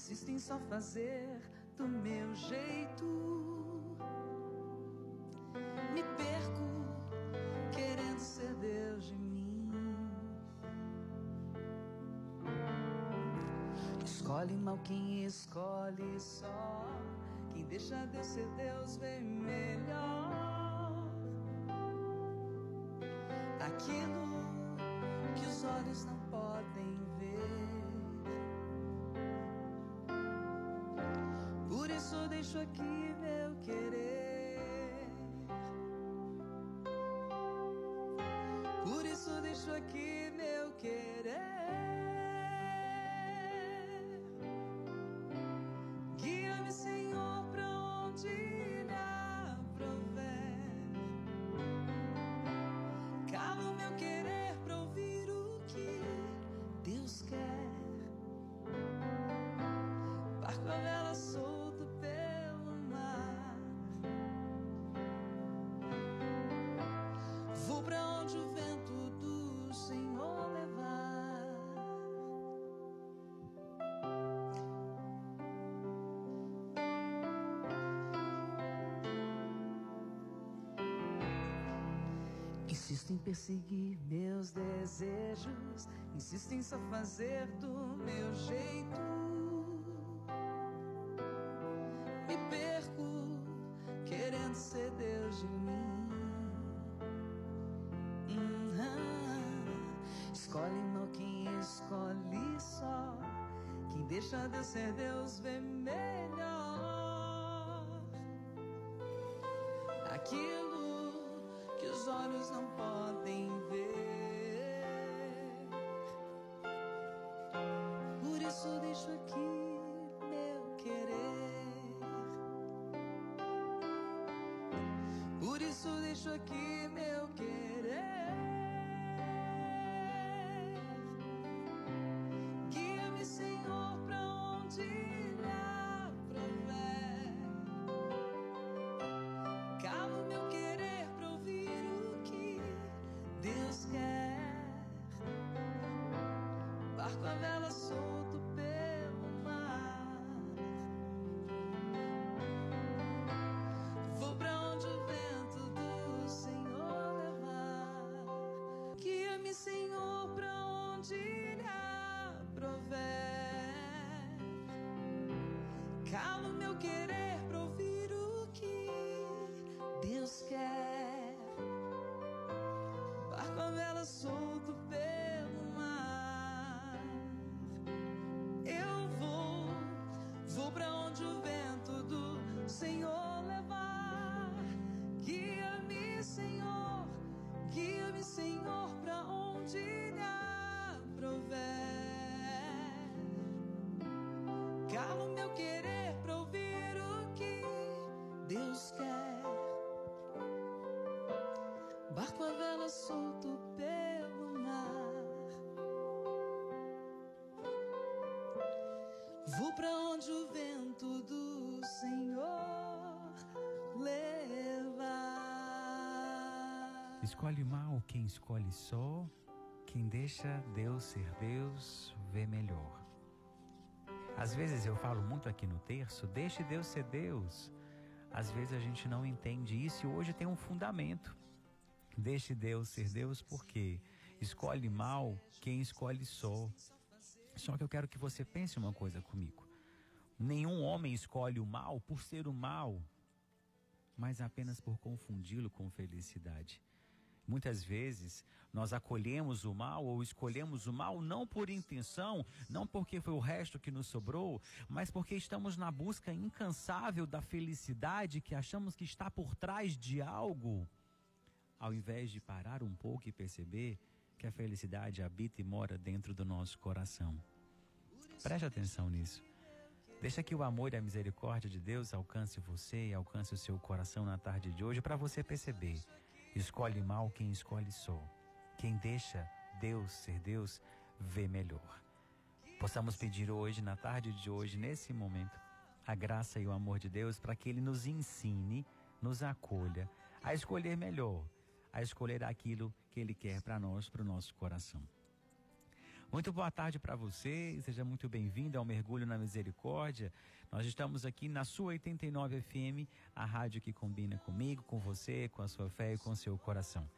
Insisto em só fazer do meu jeito. Me perco querendo ser Deus de mim. Escolhe mal quem escolhe só. Quem deixa Deus ser Deus vê melhor. Aquilo que os olhos não podem deixo aqui meu querer. Por isso deixo aqui meu querer. Insisto em perseguir meus desejos, insisto em só fazer do meu jeito. Me perco querendo ser Deus de mim. Uhum. Escolhe mal quem escolhe só. Quem deixa Deus ser Deus vê deixo aqui meu querer. Guia-me, Senhor, pra onde lhe aprover. Cala o meu querer pra ouvir o que Deus quer. Barco a vela solto onde lhe aprover. Cala o meu querer pra ouvir o que Deus quer. Barco a vela solto Vou pra onde o vento do Senhor levar. Escolhe mal quem escolhe só, quem deixa Deus ser Deus vê melhor. Às vezes eu falo muito aqui no terço, deixe Deus ser Deus. Às vezes a gente não entende isso e hoje tem um fundamento. Deixe Deus ser Deus porque escolhe mal quem escolhe só. Só que eu quero que você pense uma coisa comigo. Nenhum homem escolhe o mal por ser o mal, mas apenas por confundi-lo com felicidade. Muitas vezes nós acolhemos o mal ou escolhemos o mal não por intenção, não porque foi o resto que nos sobrou, mas porque estamos na busca incansável da felicidade que achamos que está por trás de algo, ao invés de parar um pouco e perceber que a felicidade habita e mora dentro do nosso coração. Preste atenção nisso. Deixa que o amor e a misericórdia de Deus alcance você e alcance o seu coração na tarde de hoje para você perceber. Escolhe mal quem escolhe só. Quem deixa Deus ser Deus, vê melhor. Possamos pedir hoje, na tarde de hoje, nesse momento, a graça e o amor de Deus para que Ele nos ensine, nos acolha a escolher melhor, a escolher aquilo que Ele quer para nós, para o nosso coração. Muito boa tarde para você, seja muito bem-vindo ao Mergulho na Misericórdia. Nós estamos aqui na sua 89 FM, a rádio que combina comigo, com você, com a sua fé e com o seu coração.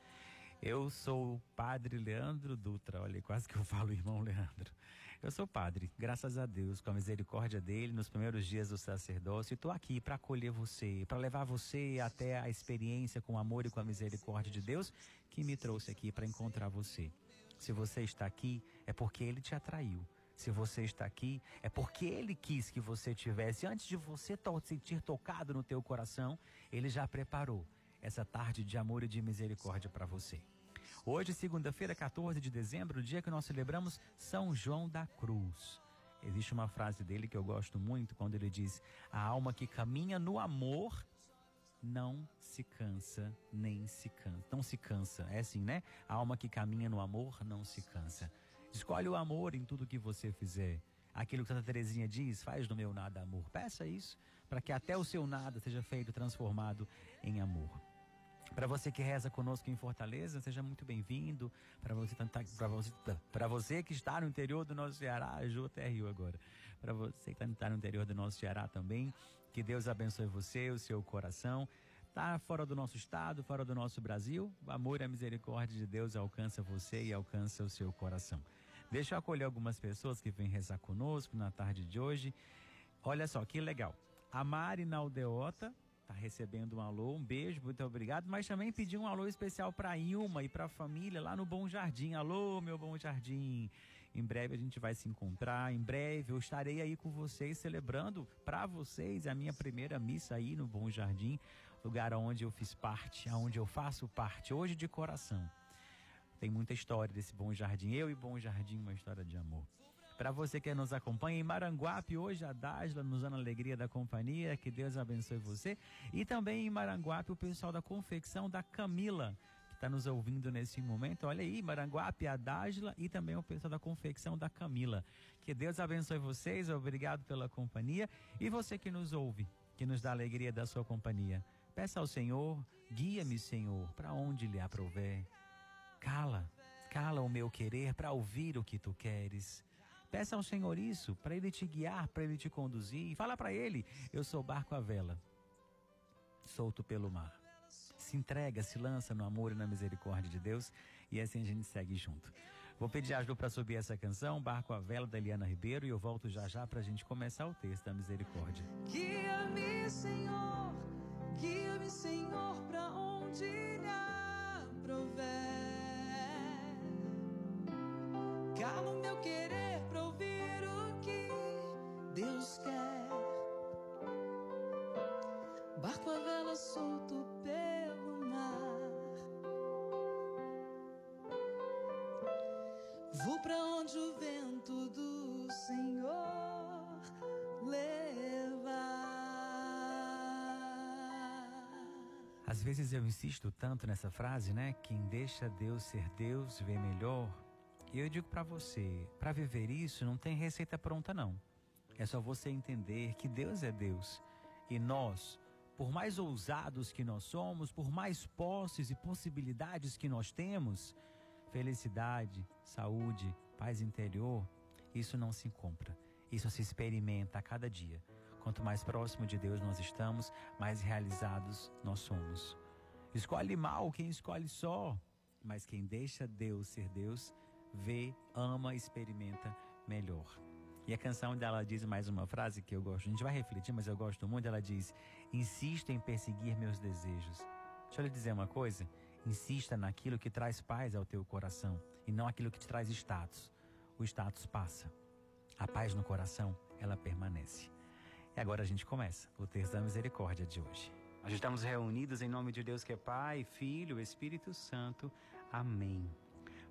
Eu sou o padre Leandro Dutra, olha, quase que eu falo irmão Leandro. Eu sou padre, graças a Deus, com a misericórdia dele, nos primeiros dias do sacerdócio, estou aqui para acolher você, para levar você até a experiência com o amor e com a misericórdia de Deus que me trouxe aqui para encontrar você. Se você está aqui, é porque ele te atraiu. Se você está aqui, é porque ele quis que você tivesse. Antes de você to sentir tocado no teu coração, ele já preparou essa tarde de amor e de misericórdia para você. Hoje, segunda-feira, 14 de dezembro, o dia que nós celebramos São João da Cruz. Existe uma frase dele que eu gosto muito quando ele diz: A alma que caminha no amor não se cansa, nem se cansa. Não se cansa, é assim, né? A alma que caminha no amor não se cansa. Escolhe o amor em tudo que você fizer. Aquilo que Santa Teresinha diz, faz do meu nada amor. Peça isso para que até o seu nada seja feito, transformado em amor. Para você que reza conosco em Fortaleza, seja muito bem-vindo. Para você, você, você que está no interior do nosso Ceará, Ju até riu agora. Para você que está no interior do nosso Ceará também, que Deus abençoe você, o seu coração. Está fora do nosso estado, fora do nosso Brasil, o amor e a misericórdia de Deus alcança você e alcança o seu coração. Deixa eu acolher algumas pessoas que vêm rezar conosco na tarde de hoje. Olha só que legal. A Mari Naldeota está recebendo um alô, um beijo, muito obrigado. Mas também pediu um alô especial para Ilma e para a família lá no Bom Jardim. Alô, meu Bom Jardim. Em breve a gente vai se encontrar. Em breve eu estarei aí com vocês celebrando para vocês a minha primeira missa aí no Bom Jardim, lugar onde eu fiz parte, onde eu faço parte hoje de coração. Tem muita história desse Bom Jardim. Eu e Bom Jardim, uma história de amor. Para você que nos acompanha em Maranguape, hoje a Dasla nos dando alegria da companhia, que Deus abençoe você. E também em Maranguape, o pessoal da confecção da Camila, está nos ouvindo nesse momento. Olha aí, Maranguape, a Dágila e também o pessoal da confecção da Camila. Que Deus abençoe vocês, obrigado pela companhia. E você que nos ouve, que nos dá alegria da sua companhia. Peça ao Senhor, guia-me, Senhor, para onde lhe aprover. Cala, cala o meu querer para ouvir o que tu queres. Peça ao Senhor isso, para Ele te guiar, para Ele te conduzir. E fala para Ele: Eu sou barco à vela, solto pelo mar se entrega, se lança no amor e na misericórdia de Deus e assim a gente segue junto. Vou pedir ajuda para subir essa canção, Barco a Vela da Eliana Ribeiro, e eu volto já já para a gente começar o texto da misericórdia. Guia-me, Senhor, guia-me, Senhor, para onde lhe aprover. Calo meu querer Deus quer. Barco a vela solto Vou para onde o vento do Senhor levar. Às vezes eu insisto tanto nessa frase, né? Quem deixa Deus ser Deus vê melhor. E eu digo para você, para viver isso não tem receita pronta não. É só você entender que Deus é Deus e nós, por mais ousados que nós somos, por mais posses e possibilidades que nós temos, Felicidade, saúde, paz interior, isso não se compra. Isso se experimenta a cada dia. Quanto mais próximo de Deus nós estamos, mais realizados nós somos. Escolhe mal quem escolhe só, mas quem deixa Deus ser Deus, vê, ama, experimenta melhor. E a canção dela diz mais uma frase que eu gosto. A gente vai refletir, mas eu gosto muito. Ela diz: Insisto em perseguir meus desejos. Deixa eu lhe dizer uma coisa. Insista naquilo que traz paz ao teu coração e não aquilo que te traz status. O status passa. A paz no coração, ela permanece. E agora a gente começa o texto da misericórdia de hoje. Nós estamos reunidos em nome de Deus que é Pai, Filho, Espírito Santo. Amém.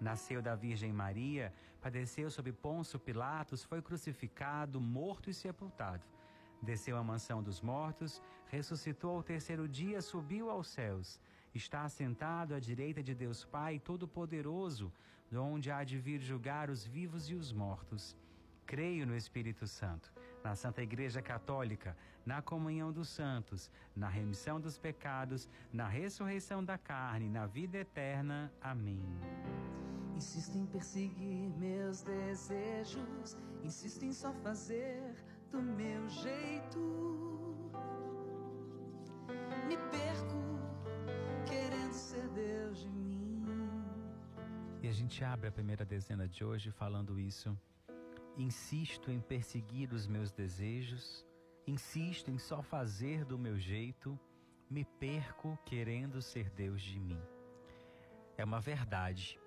Nasceu da Virgem Maria, padeceu sob Ponço Pilatos, foi crucificado, morto e sepultado. Desceu à mansão dos mortos, ressuscitou ao terceiro dia, subiu aos céus. Está assentado à direita de Deus Pai Todo-Poderoso, de onde há de vir julgar os vivos e os mortos. Creio no Espírito Santo, na Santa Igreja Católica, na comunhão dos santos, na remissão dos pecados, na ressurreição da carne, na vida eterna. Amém. Insisto em perseguir meus desejos, insisto em só fazer do meu jeito. Me perco querendo ser Deus de mim. E a gente abre a primeira dezena de hoje falando isso. Insisto em perseguir os meus desejos, insisto em só fazer do meu jeito, me perco querendo ser Deus de mim. É uma verdade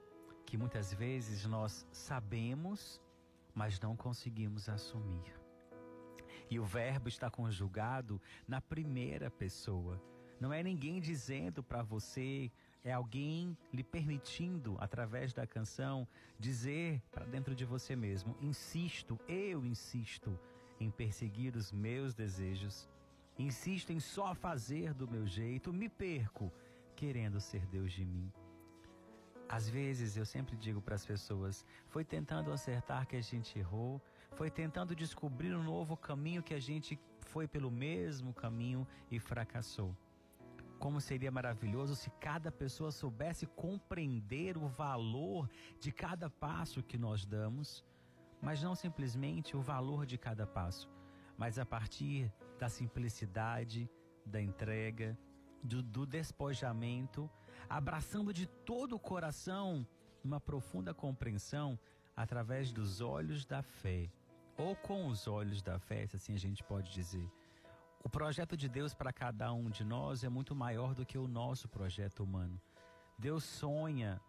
que muitas vezes nós sabemos, mas não conseguimos assumir. E o verbo está conjugado na primeira pessoa. Não é ninguém dizendo para você, é alguém lhe permitindo, através da canção, dizer para dentro de você mesmo: insisto, eu insisto em perseguir os meus desejos, insisto em só fazer do meu jeito, me perco querendo ser Deus de mim. Às vezes eu sempre digo para as pessoas: foi tentando acertar que a gente errou, foi tentando descobrir um novo caminho que a gente foi pelo mesmo caminho e fracassou. Como seria maravilhoso se cada pessoa soubesse compreender o valor de cada passo que nós damos, mas não simplesmente o valor de cada passo, mas a partir da simplicidade, da entrega, do, do despojamento abraçando de todo o coração uma profunda compreensão através dos olhos da fé, ou com os olhos da fé, se assim a gente pode dizer. O projeto de Deus para cada um de nós é muito maior do que o nosso projeto humano. Deus sonha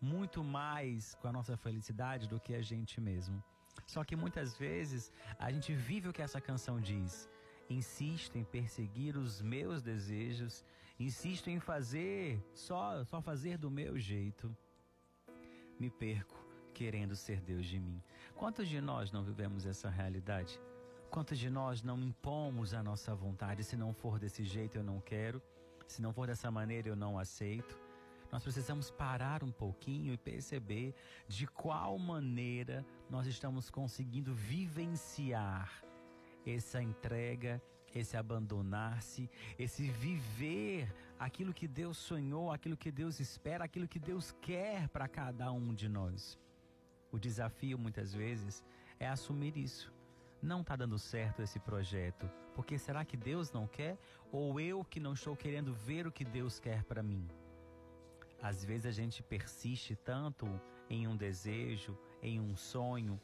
muito mais com a nossa felicidade do que a gente mesmo. Só que muitas vezes a gente vive o que essa canção diz. Insisto em perseguir os meus desejos Insisto em fazer, só, só fazer do meu jeito. Me perco querendo ser Deus de mim. Quantos de nós não vivemos essa realidade? Quantos de nós não impomos a nossa vontade? Se não for desse jeito, eu não quero. Se não for dessa maneira, eu não aceito. Nós precisamos parar um pouquinho e perceber de qual maneira nós estamos conseguindo vivenciar essa entrega, esse abandonar-se, esse viver aquilo que Deus sonhou, aquilo que Deus espera, aquilo que Deus quer para cada um de nós. O desafio muitas vezes é assumir isso. Não está dando certo esse projeto, porque será que Deus não quer ou eu que não estou querendo ver o que Deus quer para mim? Às vezes a gente persiste tanto em um desejo, em um sonho,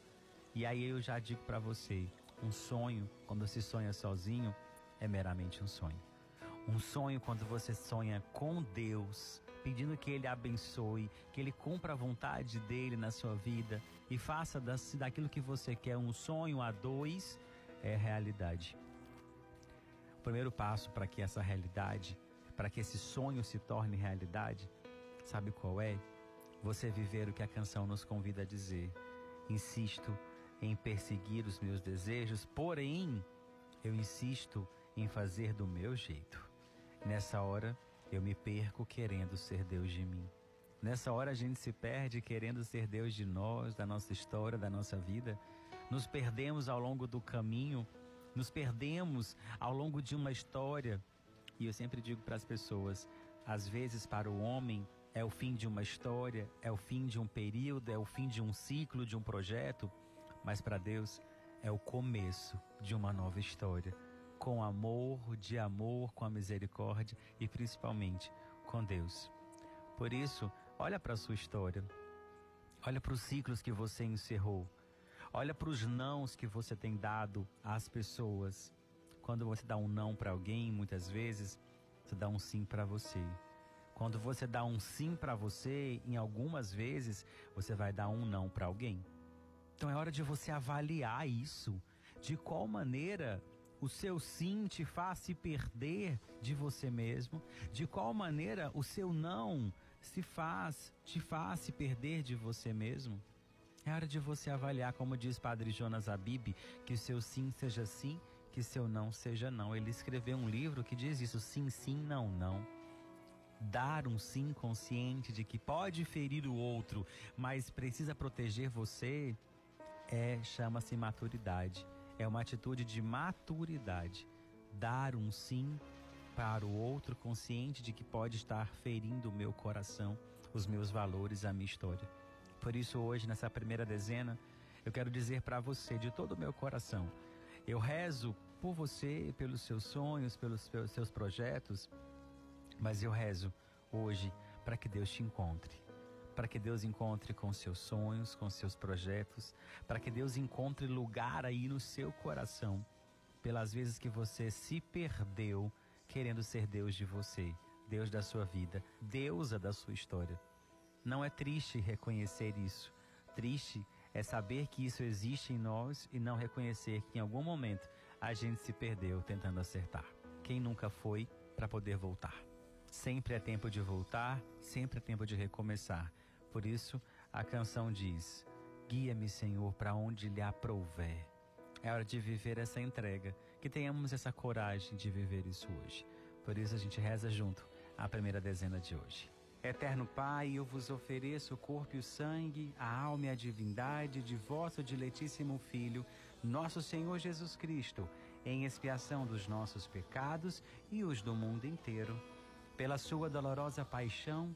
e aí eu já digo para você, um sonho, quando se sonha sozinho, é meramente um sonho. Um sonho quando você sonha com Deus, pedindo que Ele abençoe, que Ele cumpra a vontade dele na sua vida e faça daquilo que você quer um sonho a dois, é realidade. O primeiro passo para que essa realidade, para que esse sonho se torne realidade, sabe qual é? Você viver o que a canção nos convida a dizer. Insisto em perseguir os meus desejos, porém, eu insisto em fazer do meu jeito. Nessa hora, eu me perco querendo ser Deus de mim. Nessa hora, a gente se perde querendo ser Deus de nós, da nossa história, da nossa vida. nos perdemos ao longo do caminho, nos perdemos ao longo de uma história. E eu sempre digo para as pessoas: às vezes, para o homem, é o fim de uma história, é o fim de um período, é o fim de um ciclo, de um projeto, mas para Deus é o começo de uma nova história, com amor, de amor, com a misericórdia e principalmente com Deus. Por isso, olha para a sua história, olha para os ciclos que você encerrou, olha para os nãos que você tem dado às pessoas. Quando você dá um não para alguém, muitas vezes, você dá um sim para você. Quando você dá um sim para você, em algumas vezes você vai dar um não para alguém. Então é hora de você avaliar isso. De qual maneira o seu sim te faz se perder de você mesmo? De qual maneira o seu não se faz, te faz se perder de você mesmo? É hora de você avaliar, como diz Padre Jonas Abib, que o seu sim seja sim, que seu não seja não. Ele escreveu um livro que diz isso: sim, sim, não, não dar um sim consciente de que pode ferir o outro, mas precisa proteger você, é chama-se maturidade. É uma atitude de maturidade. Dar um sim para o outro consciente de que pode estar ferindo o meu coração, os meus valores, a minha história. Por isso hoje nessa primeira dezena, eu quero dizer para você de todo o meu coração, eu rezo por você, pelos seus sonhos, pelos seus projetos, mas eu rezo hoje para que Deus te encontre. Para que Deus encontre com seus sonhos, com seus projetos, para que Deus encontre lugar aí no seu coração, pelas vezes que você se perdeu querendo ser Deus de você, Deus da sua vida, deusa da sua história. Não é triste reconhecer isso. Triste é saber que isso existe em nós e não reconhecer que em algum momento a gente se perdeu tentando acertar. Quem nunca foi para poder voltar? Sempre é tempo de voltar, sempre é tempo de recomeçar. Por isso, a canção diz: Guia-me, Senhor, para onde lhe aprouver. É hora de viver essa entrega, que tenhamos essa coragem de viver isso hoje. Por isso a gente reza junto a primeira dezena de hoje. Eterno Pai, eu vos ofereço o corpo e o sangue, a alma e a divindade de vosso diletíssimo Filho, nosso Senhor Jesus Cristo, em expiação dos nossos pecados e os do mundo inteiro pela sua dolorosa paixão,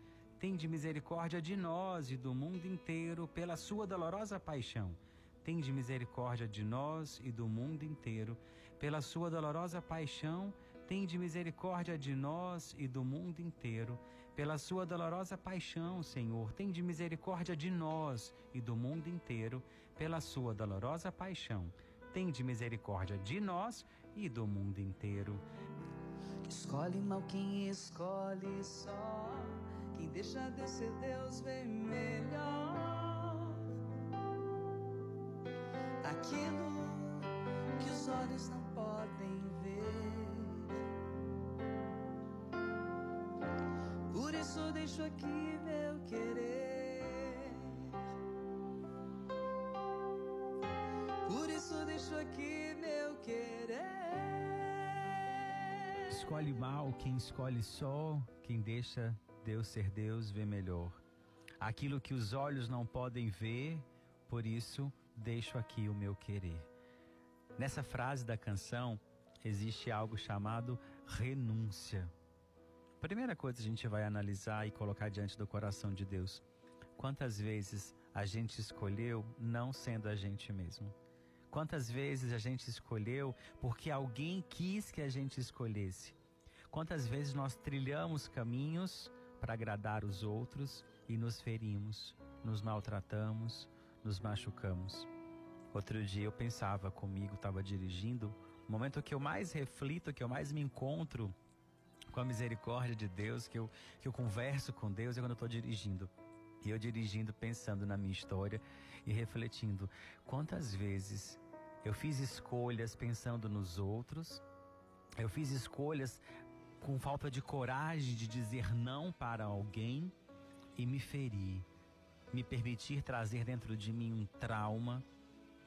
Tende misericórdia de nós e do mundo inteiro pela sua dolorosa paixão. Tende misericórdia de nós e do mundo inteiro pela sua dolorosa paixão. Tende misericórdia de nós e do mundo inteiro pela sua dolorosa paixão, Senhor. Tende misericórdia de nós e do mundo inteiro pela sua dolorosa paixão. Tende misericórdia de nós e do mundo inteiro. Escolhe mal quem escolhe só quem deixa Deus ser Deus vê melhor. Aquilo que os olhos não podem ver. Por isso deixo aqui meu querer. Por isso deixo aqui meu querer. Escolhe mal quem escolhe só, quem deixa Deus ser Deus vê melhor. Aquilo que os olhos não podem ver, por isso deixo aqui o meu querer. Nessa frase da canção existe algo chamado renúncia. Primeira coisa que a gente vai analisar e colocar diante do coração de Deus. Quantas vezes a gente escolheu não sendo a gente mesmo? Quantas vezes a gente escolheu porque alguém quis que a gente escolhesse? Quantas vezes nós trilhamos caminhos para agradar os outros e nos ferimos, nos maltratamos, nos machucamos. Outro dia eu pensava comigo, estava dirigindo, o momento que eu mais reflito, que eu mais me encontro com a misericórdia de Deus, que eu, que eu converso com Deus é quando eu estou dirigindo. E eu dirigindo, pensando na minha história e refletindo quantas vezes Eu fiz escolhas pensando nos outros. Eu fiz escolhas com falta de coragem de dizer não para alguém e me feri. Me permitir trazer dentro de mim um trauma,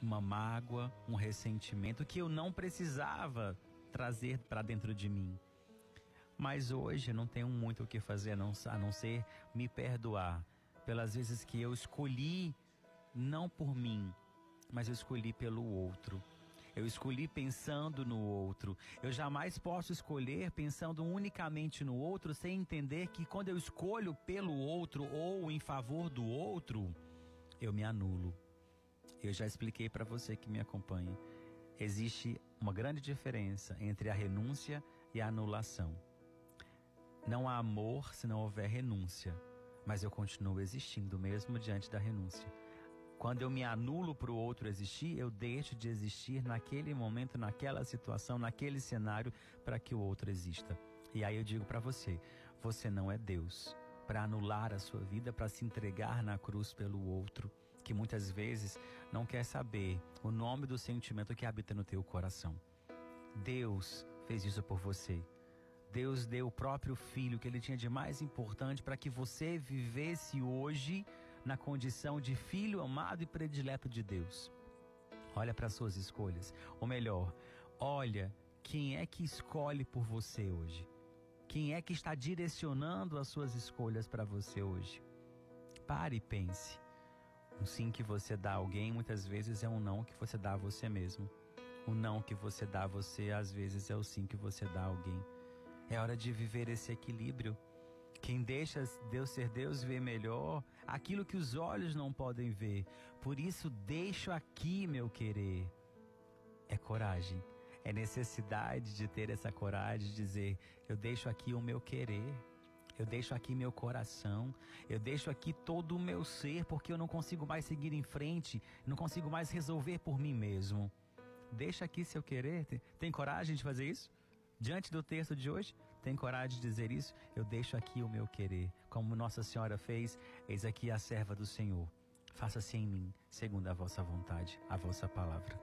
uma mágoa, um ressentimento que eu não precisava trazer para dentro de mim. Mas hoje não tenho muito o que fazer a não, a não ser me perdoar pelas vezes que eu escolhi não por mim, mas eu escolhi pelo outro. Eu escolhi pensando no outro. Eu jamais posso escolher pensando unicamente no outro sem entender que quando eu escolho pelo outro ou em favor do outro, eu me anulo. Eu já expliquei para você que me acompanha. Existe uma grande diferença entre a renúncia e a anulação. Não há amor se não houver renúncia, mas eu continuo existindo mesmo diante da renúncia. Quando eu me anulo para o outro existir, eu deixo de existir naquele momento, naquela situação, naquele cenário para que o outro exista. E aí eu digo para você: você não é Deus para anular a sua vida, para se entregar na cruz pelo outro, que muitas vezes não quer saber o nome do sentimento que habita no teu coração. Deus fez isso por você. Deus deu o próprio filho que ele tinha de mais importante para que você vivesse hoje na condição de filho amado e predileto de Deus. Olha para suas escolhas, ou melhor, olha quem é que escolhe por você hoje. Quem é que está direcionando as suas escolhas para você hoje? Pare e pense. Um sim que você dá a alguém muitas vezes é um não que você dá a você mesmo. O não que você dá a você às vezes é o sim que você dá a alguém. É hora de viver esse equilíbrio. Quem deixa Deus ser Deus vê melhor aquilo que os olhos não podem ver. Por isso, deixo aqui meu querer. É coragem. É necessidade de ter essa coragem de dizer: eu deixo aqui o meu querer. Eu deixo aqui meu coração, eu deixo aqui todo o meu ser, porque eu não consigo mais seguir em frente, não consigo mais resolver por mim mesmo. Deixa aqui seu querer. Tem, tem coragem de fazer isso? Diante do texto de hoje, tem coragem de dizer isso? Eu deixo aqui o meu querer. Como Nossa Senhora fez, eis aqui a serva do Senhor. Faça-se em mim, segundo a vossa vontade, a vossa palavra.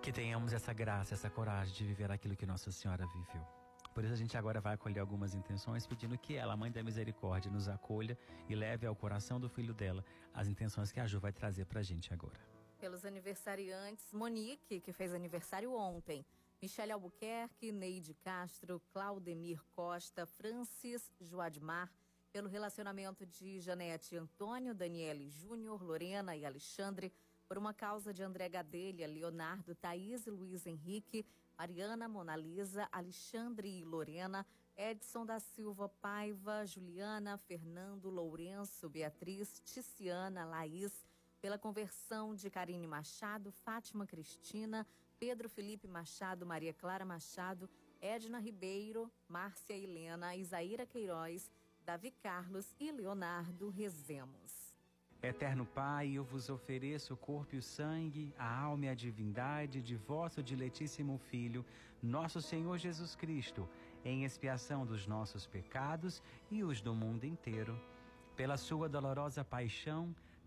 Que tenhamos essa graça, essa coragem de viver aquilo que Nossa Senhora viveu. Por isso a gente agora vai acolher algumas intenções, pedindo que ela, Mãe da Misericórdia, nos acolha e leve ao coração do filho dela as intenções que a Ju vai trazer para a gente agora. Pelos aniversariantes, Monique, que fez aniversário ontem. Michele Albuquerque, Neide Castro, Claudemir Costa, Francis Joadmar, pelo relacionamento de Janete Antônio, Daniele Júnior, Lorena e Alexandre, por uma causa de André Gadelha, Leonardo, Thaís e Luiz Henrique, Mariana, Monalisa, Alexandre e Lorena, Edson da Silva Paiva, Juliana, Fernando, Lourenço, Beatriz, Ticiana, Laís, pela conversão de Karine Machado, Fátima Cristina, Pedro Felipe Machado, Maria Clara Machado, Edna Ribeiro, Márcia Helena, Isaíra Queiroz, Davi Carlos e Leonardo Rezemos. Eterno Pai, eu vos ofereço o corpo e o sangue, a alma e a divindade de vosso diletíssimo Filho, nosso Senhor Jesus Cristo, em expiação dos nossos pecados e os do mundo inteiro. Pela sua dolorosa paixão,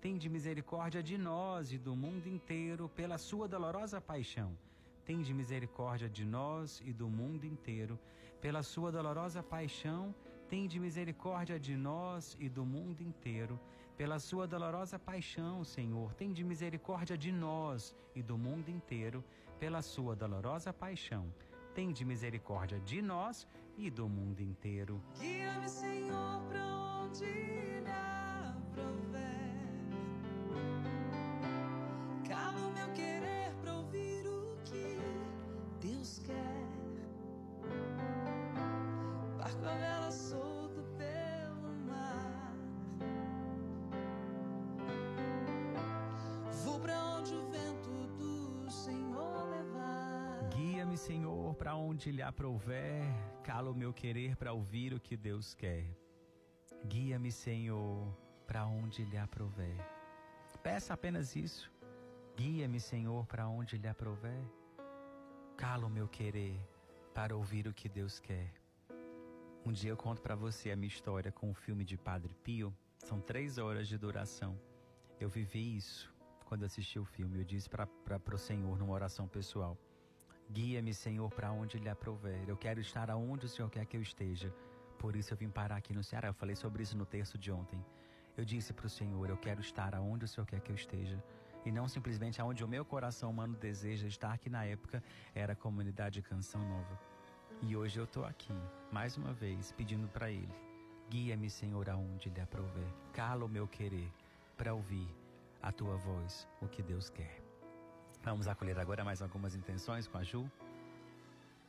Tende misericórdia de nós e do mundo inteiro pela sua dolorosa paixão. Tende misericórdia de nós e do mundo inteiro pela sua dolorosa paixão. Tende misericórdia de nós e do mundo inteiro pela sua dolorosa paixão, Senhor. Tende misericórdia de nós e do mundo inteiro pela sua dolorosa paixão. Tende misericórdia de nós e do mundo inteiro. Guia-me, Senhor, para onde Cala o meu querer pra ouvir o que Deus quer. Barco a vela solto pelo mar. Vou pra onde o vento do Senhor levar. Guia-me Senhor, para onde lhe aprouver, cala o meu querer para ouvir o que Deus quer. Guia-me, Senhor, para onde lhe aprouver. Peça apenas isso. Guia-me, Senhor, para onde lhe aprouver. Cala o meu querer para ouvir o que Deus quer. Um dia eu conto para você a minha história com o filme de Padre Pio. São três horas de duração. Eu vivi isso quando assisti o filme. Eu disse para o Senhor numa oração pessoal: Guia-me, Senhor, para onde lhe aprouver. Eu quero estar aonde o Senhor quer que eu esteja. Por isso eu vim parar aqui no Ceará. Eu falei sobre isso no terço de ontem. Eu disse para o Senhor: Eu quero estar aonde o Senhor quer que eu esteja. E não simplesmente aonde o meu coração humano deseja estar, que na época era a comunidade Canção Nova. E hoje eu estou aqui, mais uma vez, pedindo para Ele: Guia-me, Senhor, aonde lhe aprouver. Cala o meu querer para ouvir a tua voz, o que Deus quer. Vamos acolher agora mais algumas intenções com a Ju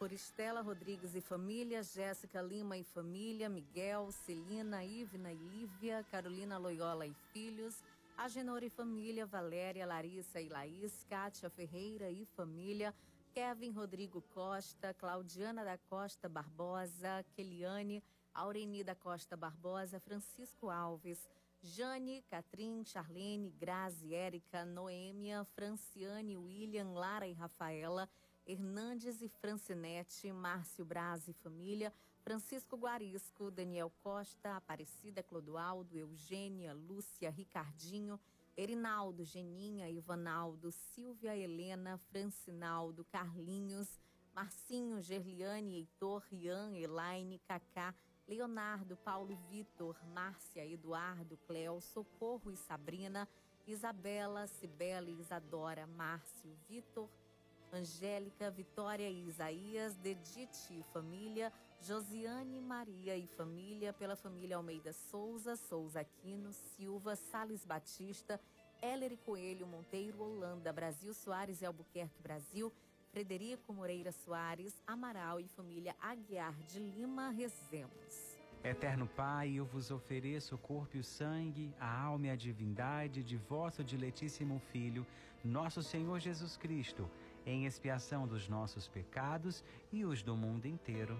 por Estela Rodrigues e família, Jéssica Lima e família, Miguel, Celina, Ivna e Lívia, Carolina Loyola e filhos, Agenor e família, Valéria, Larissa e Laís, Kátia Ferreira e família, Kevin Rodrigo Costa, Claudiana da Costa Barbosa, Keliane, Aureni da Costa Barbosa, Francisco Alves, Jane, Catrim, Charlene, Grazi, Érica, Noêmia, Franciane, William, Lara e Rafaela, Hernandes e Francinete, Márcio Braz e família, Francisco Guarisco, Daniel Costa, Aparecida Clodoaldo, Eugênia, Lúcia, Ricardinho, Erinaldo, Geninha, Ivanaldo, Silvia Helena, Francinaldo, Carlinhos, Marcinho, Gerliane, Heitor, Rian, Elaine, Cacá, Leonardo, Paulo Vitor, Márcia, Eduardo, Cléo, Socorro e Sabrina, Isabela, Cibela e Isadora, Márcio, Vitor, Angélica, Vitória e Isaías, Dedite e família, Josiane Maria e família, pela família Almeida Souza, Souza Aquino, Silva, Sales Batista, Heller Coelho Monteiro, Holanda, Brasil Soares e Albuquerque, Brasil, Frederico Moreira Soares, Amaral e família Aguiar de Lima, rezemos. Eterno Pai, eu vos ofereço o corpo e o sangue, a alma e a divindade de vosso diletíssimo Filho, nosso Senhor Jesus Cristo, em expiação dos nossos pecados e os do mundo inteiro.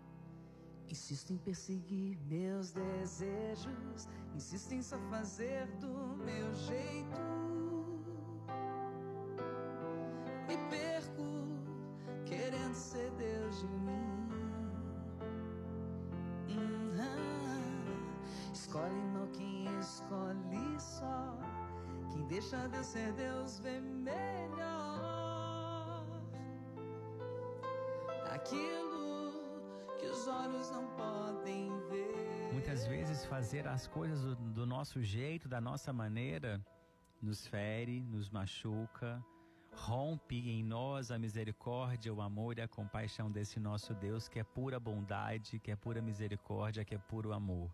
Insisto em perseguir meus desejos, insisto em só fazer do meu jeito. Me perco querendo ser Deus de mim. Uhum. Escolhe mal quem escolhe só. Quem deixa Deus ser Deus vê melhor. aquilo que os olhos não podem ver. Muitas vezes fazer as coisas do, do nosso jeito, da nossa maneira, nos fere, nos machuca, rompe em nós a misericórdia, o amor e a compaixão desse nosso Deus que é pura bondade, que é pura misericórdia, que é puro amor.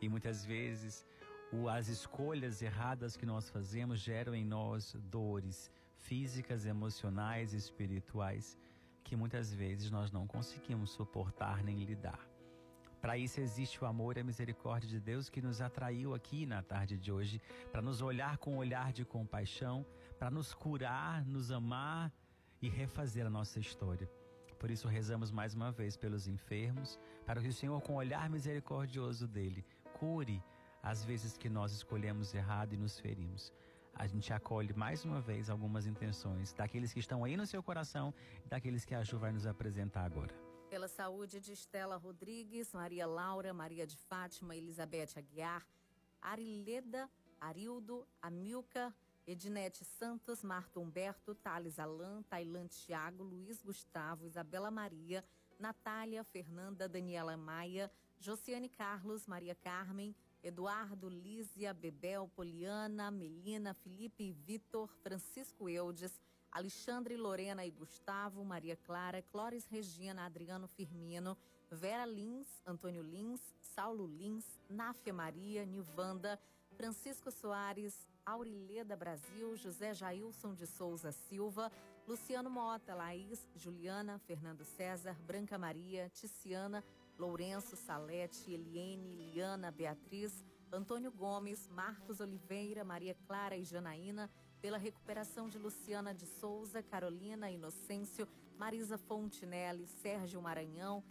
E muitas vezes as escolhas erradas que nós fazemos geram em nós dores físicas, emocionais e espirituais que muitas vezes nós não conseguimos suportar nem lidar. Para isso existe o amor e a misericórdia de Deus que nos atraiu aqui na tarde de hoje, para nos olhar com um olhar de compaixão, para nos curar, nos amar e refazer a nossa história. Por isso rezamos mais uma vez pelos enfermos, para que o Senhor, com o olhar misericordioso dele, cure as vezes que nós escolhemos errado e nos ferimos a gente acolhe mais uma vez algumas intenções daqueles que estão aí no seu coração e daqueles que a Ju vai nos apresentar agora. Pela saúde de Estela Rodrigues, Maria Laura, Maria de Fátima, Elizabeth Aguiar, Arileda, Arildo, Amilca, Ednete Santos, Marta Humberto, Thales Alan, Tailan Tiago, Luiz Gustavo, Isabela Maria, Natália, Fernanda, Daniela Maia, Josiane Carlos, Maria Carmen, Eduardo, Lízia, Bebel, Poliana, Melina, Felipe Vitor, Francisco Eudes, Alexandre, Lorena e Gustavo, Maria Clara, Clóris Regina, Adriano Firmino, Vera Lins, Antônio Lins, Saulo Lins, Náfia Maria, Nilvanda, Francisco Soares, Aurileda Brasil, José Jailson de Souza Silva, Luciano Mota, Laís, Juliana, Fernando César, Branca Maria, Ticiana, Lourenço, Salete, Eliene, Liana, Beatriz, Antônio Gomes, Marcos Oliveira, Maria Clara e Janaína, pela recuperação de Luciana de Souza, Carolina Inocêncio, Marisa Fontinelli, Sérgio Maranhão,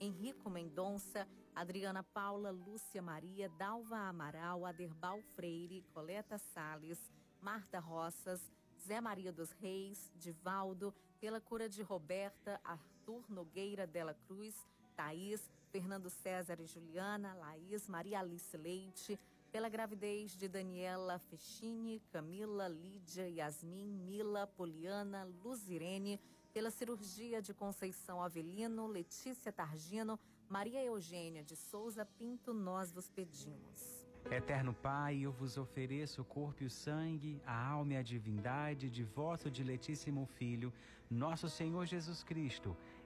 Henrico Mendonça, Adriana Paula, Lúcia Maria, Dalva Amaral, Aderbal Freire, Coleta Sales, Marta Roças, Zé Maria dos Reis, Divaldo, pela cura de Roberta, Arthur Nogueira Dela Cruz, Thaís, Fernando César e Juliana, Laís, Maria Alice Leite, pela gravidez de Daniela Fechini, Camila, Lídia, Yasmin, Mila, Poliana, Luzirene, pela cirurgia de Conceição Avelino, Letícia Targino, Maria Eugênia de Souza Pinto, nós vos pedimos. Eterno Pai, eu vos ofereço o corpo e o sangue, a alma e a divindade de vosso diletíssimo Filho, nosso Senhor Jesus Cristo,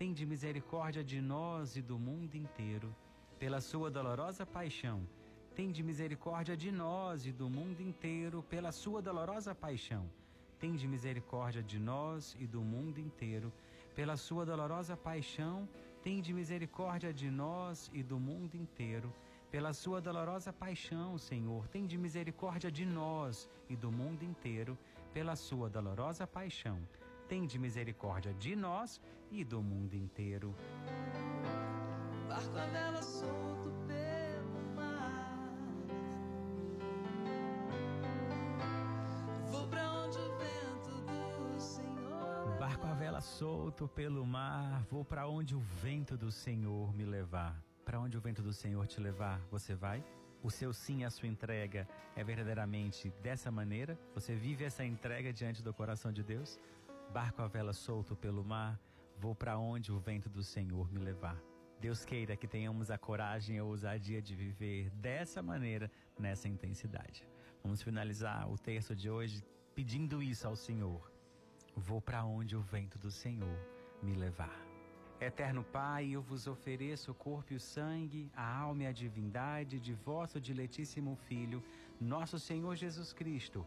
tende misericórdia de nós e do mundo inteiro. Pela sua dolorosa paixão, tende misericórdia de nós e do mundo inteiro. Pela sua dolorosa paixão, tende misericórdia de nós e do mundo inteiro. Pela sua dolorosa paixão, tende misericórdia de nós e do mundo inteiro. Pela sua dolorosa paixão, Senhor, tende misericórdia de nós e do mundo inteiro. Pela sua dolorosa paixão, tende misericórdia de nós e do mundo inteiro. Barco a vela solto pelo mar. Vou pra onde o vento do Senhor. Barco a vela solto pelo mar, vou para onde o vento do Senhor me levar. Para onde o vento do Senhor te levar, você vai? O seu sim, a sua entrega é verdadeiramente dessa maneira? Você vive essa entrega diante do coração de Deus? Barco a vela solto pelo mar, vou para onde o vento do Senhor me levar. Deus queira que tenhamos a coragem e a ousadia de viver dessa maneira, nessa intensidade. Vamos finalizar o texto de hoje pedindo isso ao Senhor. Vou para onde o vento do Senhor me levar. Eterno Pai, eu vos ofereço o corpo e o sangue, a alma e a divindade de vosso diletíssimo Filho, nosso Senhor Jesus Cristo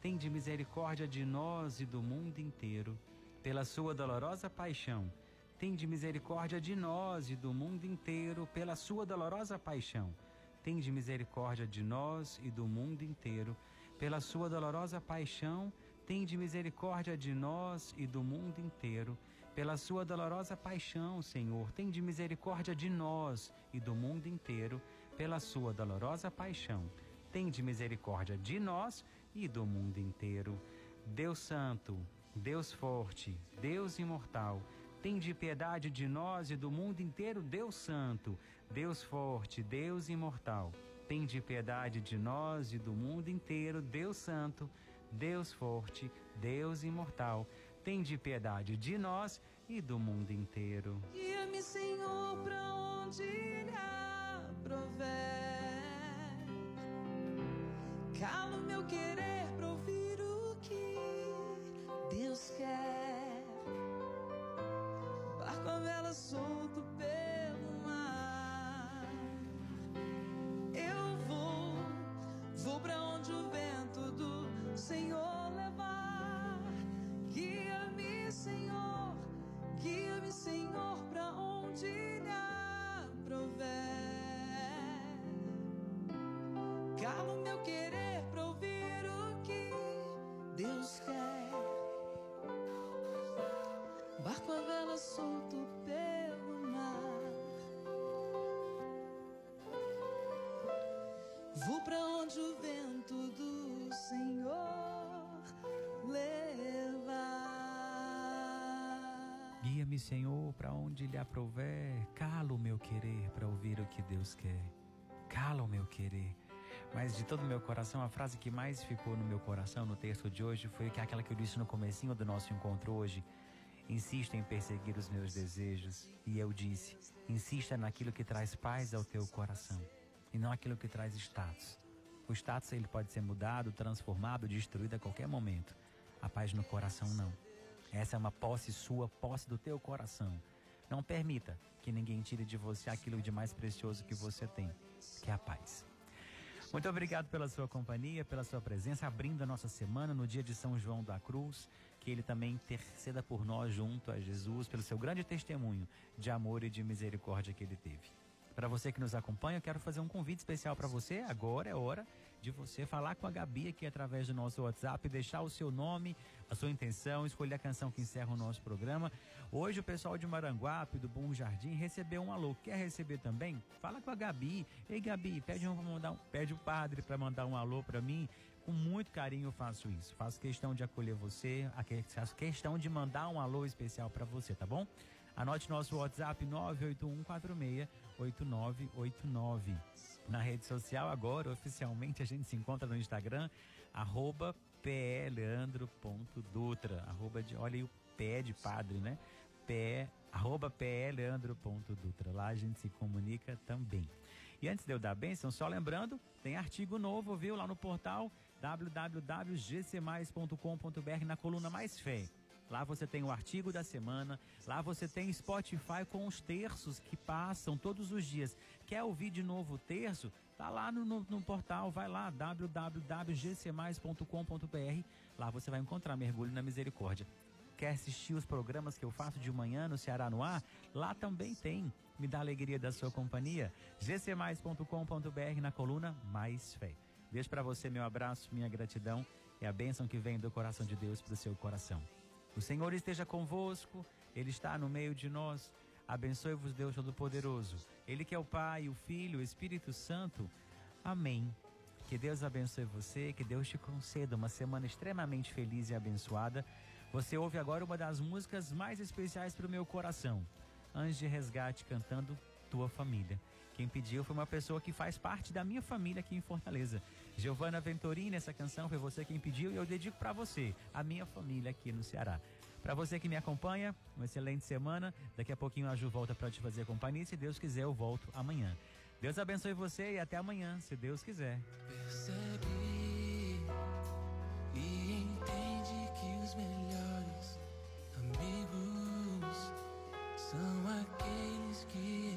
tende misericórdia de nós e do mundo inteiro. Pela sua dolorosa paixão, tende misericórdia de nós e do mundo inteiro. Pela sua dolorosa paixão, tende misericórdia de nós e do mundo inteiro. Pela sua dolorosa paixão, tende misericórdia de nós e do mundo inteiro. Pela sua dolorosa paixão, Senhor, tende misericórdia de nós e do mundo inteiro. Pela sua dolorosa paixão, tende misericórdia de nós e do mundo inteiro. Deus Santo, Deus Forte, Deus Imortal, de piedade de nós e do mundo inteiro, Deus Santo, Deus Forte, Deus Imortal. de piedade de nós e do mundo inteiro, Deus Santo, Deus Forte, Deus Imortal. de piedade de nós e do mundo inteiro. Guia-me, Senhor, pra onde irá Calo meu querer pra ouvir o que Deus quer. Barco a vela solto pelo mar. Eu vou, vou pra onde o vento do Senhor levar. Guia-me, Senhor, guia-me, Senhor, pra onde lhe aprover. Calo meu querer Barco a vela solto pelo mar. Vou pra onde o vento do Senhor levar. Guia-me, Senhor, para onde lhe aprouver. Cala o meu querer para ouvir o que Deus quer. Cala o meu querer. Mas de todo o meu coração, a frase que mais ficou no meu coração no texto de hoje foi aquela que eu disse no comecinho do nosso encontro hoje. Insista em perseguir os meus desejos. E eu disse, insista naquilo que traz paz ao teu coração. E não aquilo que traz status. O status ele pode ser mudado, transformado, destruído a qualquer momento. A paz no coração não. Essa é uma posse sua, posse do teu coração. Não permita que ninguém tire de você aquilo de mais precioso que você tem, que é a paz. Muito obrigado pela sua companhia, pela sua presença, abrindo a nossa semana no dia de São João da Cruz. Que ele também interceda por nós junto a Jesus, pelo seu grande testemunho de amor e de misericórdia que ele teve. Para você que nos acompanha, eu quero fazer um convite especial para você. Agora é hora de você falar com a Gabi aqui através do nosso WhatsApp, deixar o seu nome, a sua intenção, escolher a canção que encerra o nosso programa. Hoje o pessoal de Maranguape, do Bom Jardim, recebeu um alô. Quer receber também? Fala com a Gabi. Ei, Gabi, pede, um, mandar um, pede o padre para mandar um alô para mim. Com muito carinho eu faço isso. Faço questão de acolher você, faço questão de mandar um alô especial para você, tá bom? Anote nosso WhatsApp 981468989. Na rede social agora, oficialmente, a gente se encontra no Instagram, arroba pleandro.dutra. Arroba de, olha aí o pé de padre, né? Pé, arroba pleandro.dutra. Lá a gente se comunica também. E antes de eu dar bênção, só lembrando, tem artigo novo, viu? Lá no portal www.gcmais.com.br na coluna Mais Fé. Lá você tem o artigo da semana, lá você tem Spotify com os terços que passam todos os dias. Quer ouvir de novo o terço? Tá lá no, no, no portal, vai lá, www.gcmais.com.br. Lá você vai encontrar Mergulho na Misericórdia. Quer assistir os programas que eu faço de manhã no Ceará no Ar? Lá também tem. Me dá alegria da sua companhia. gcmais.com.br na coluna Mais Fé. Beijo para você, meu abraço, minha gratidão e a bênção que vem do coração de Deus para o seu coração. O Senhor esteja convosco, Ele está no meio de nós. Abençoe-vos, Deus Todo-Poderoso. Ele que é o Pai, o Filho, o Espírito Santo. Amém. Que Deus abençoe você, que Deus te conceda uma semana extremamente feliz e abençoada. Você ouve agora uma das músicas mais especiais para o meu coração. Anjo de Resgate cantando Tua Família. Quem pediu foi uma pessoa que faz parte da minha família aqui em Fortaleza. Giovana Venturini, essa canção foi você quem pediu e eu dedico para você, a minha família aqui no Ceará. Para você que me acompanha, uma excelente semana. Daqui a pouquinho a Ju volta para te fazer companhia. Se Deus quiser, eu volto amanhã. Deus abençoe você e até amanhã, se Deus quiser. Percebe e entende que os melhores amigos são aqueles que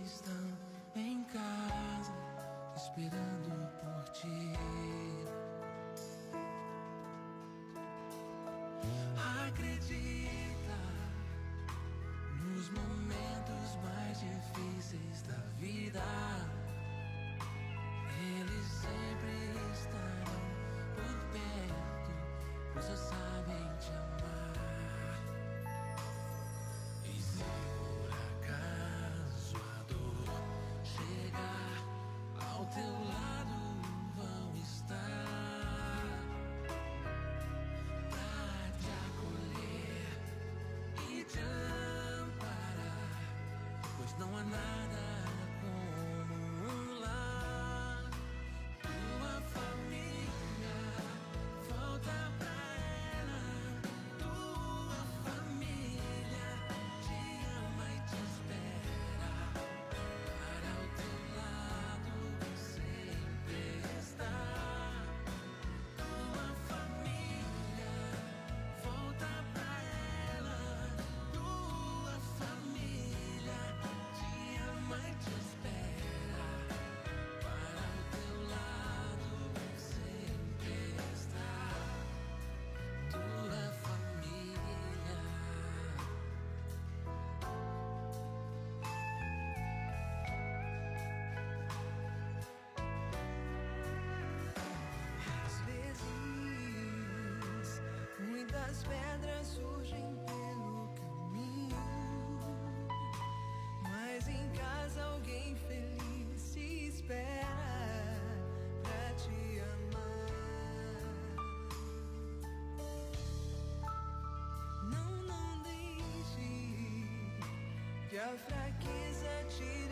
onde a fraqueza te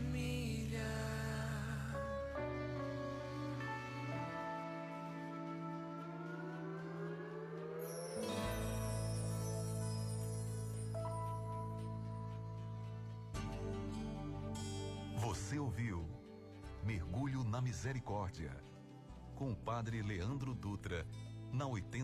família. Você ouviu Mergulho na Misericórdia com o Padre Leandro Dutra na 80